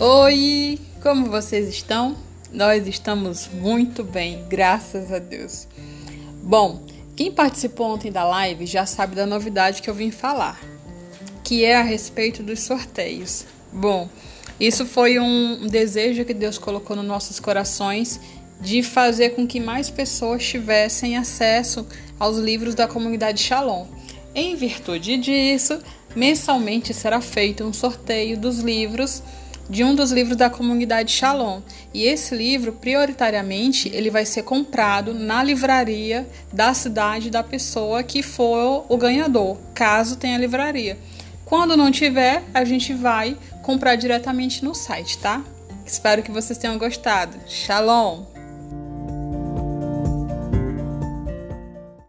Oi, como vocês estão? Nós estamos muito bem, graças a Deus. Bom, quem participou ontem da live já sabe da novidade que eu vim falar, que é a respeito dos sorteios. Bom, isso foi um desejo que Deus colocou nos nossos corações de fazer com que mais pessoas tivessem acesso aos livros da comunidade Shalom. Em virtude disso, mensalmente será feito um sorteio dos livros de um dos livros da comunidade Shalom. E esse livro, prioritariamente, ele vai ser comprado na livraria da cidade da pessoa que for o ganhador, caso tenha livraria. Quando não tiver, a gente vai comprar diretamente no site, tá? Espero que vocês tenham gostado. Shalom!